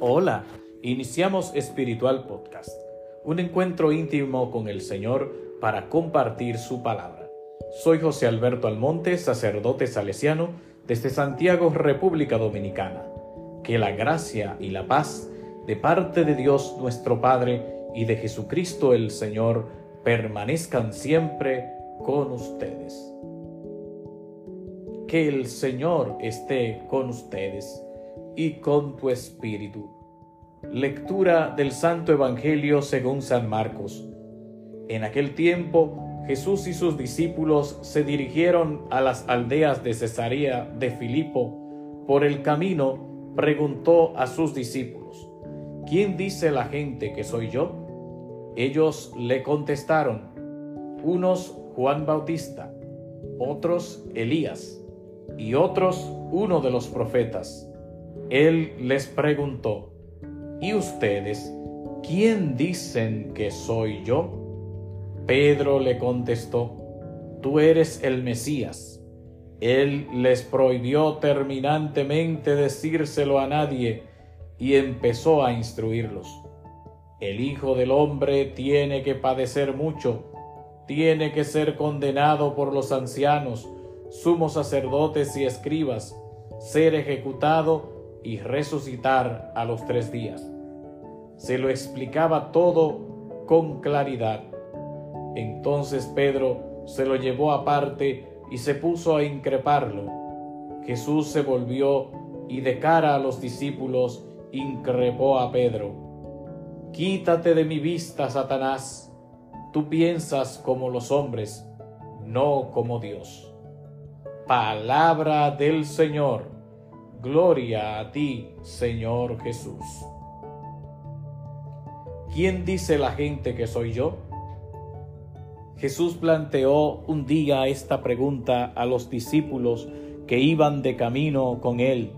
Hola, iniciamos Espiritual Podcast, un encuentro íntimo con el Señor para compartir su palabra. Soy José Alberto Almonte, sacerdote salesiano desde Santiago, República Dominicana. Que la gracia y la paz de parte de Dios nuestro Padre y de Jesucristo el Señor permanezcan siempre con ustedes. Que el Señor esté con ustedes y con tu espíritu. Lectura del Santo Evangelio según San Marcos. En aquel tiempo Jesús y sus discípulos se dirigieron a las aldeas de Cesarea de Filipo. Por el camino preguntó a sus discípulos, ¿quién dice la gente que soy yo? Ellos le contestaron, unos Juan Bautista, otros Elías y otros uno de los profetas. Él les preguntó, ¿y ustedes quién dicen que soy yo? Pedro le contestó, Tú eres el Mesías. Él les prohibió terminantemente decírselo a nadie y empezó a instruirlos. El Hijo del Hombre tiene que padecer mucho, tiene que ser condenado por los ancianos, sumos sacerdotes y escribas, ser ejecutado y resucitar a los tres días. Se lo explicaba todo con claridad entonces Pedro se lo llevó aparte y se puso a increparlo. Jesús se volvió y de cara a los discípulos increpó a Pedro. Quítate de mi vista, Satanás. Tú piensas como los hombres, no como Dios. Palabra del Señor. Gloria a ti, Señor Jesús. ¿Quién dice la gente que soy yo? Jesús planteó un día esta pregunta a los discípulos que iban de camino con él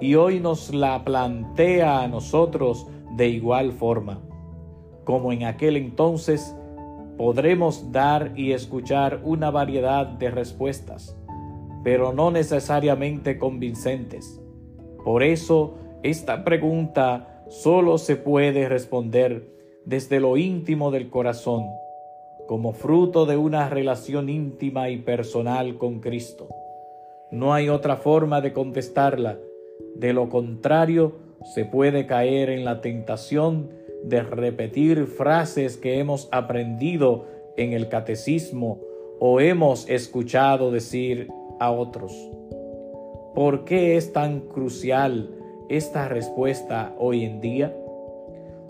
y hoy nos la plantea a nosotros de igual forma. Como en aquel entonces, podremos dar y escuchar una variedad de respuestas, pero no necesariamente convincentes. Por eso, esta pregunta solo se puede responder desde lo íntimo del corazón como fruto de una relación íntima y personal con Cristo. No hay otra forma de contestarla. De lo contrario, se puede caer en la tentación de repetir frases que hemos aprendido en el catecismo o hemos escuchado decir otros. ¿Por qué es tan crucial esta respuesta hoy en día?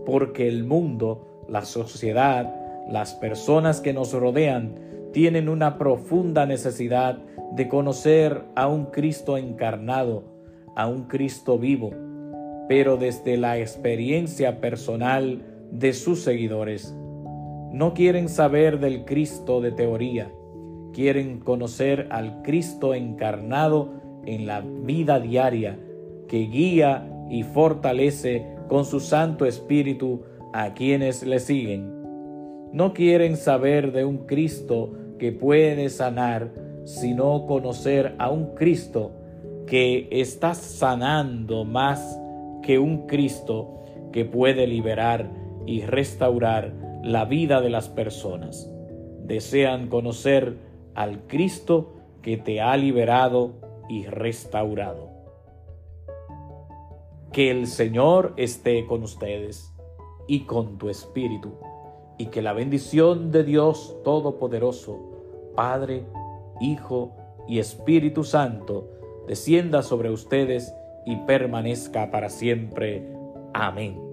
Porque el mundo, la sociedad, las personas que nos rodean tienen una profunda necesidad de conocer a un Cristo encarnado, a un Cristo vivo, pero desde la experiencia personal de sus seguidores. No quieren saber del Cristo de teoría, quieren conocer al Cristo encarnado en la vida diaria, que guía y fortalece con su Santo Espíritu a quienes le siguen. No quieren saber de un Cristo que puede sanar, sino conocer a un Cristo que está sanando más que un Cristo que puede liberar y restaurar la vida de las personas. Desean conocer al Cristo que te ha liberado y restaurado. Que el Señor esté con ustedes y con tu espíritu y que la bendición de Dios Todopoderoso, Padre, Hijo y Espíritu Santo, descienda sobre ustedes y permanezca para siempre. Amén.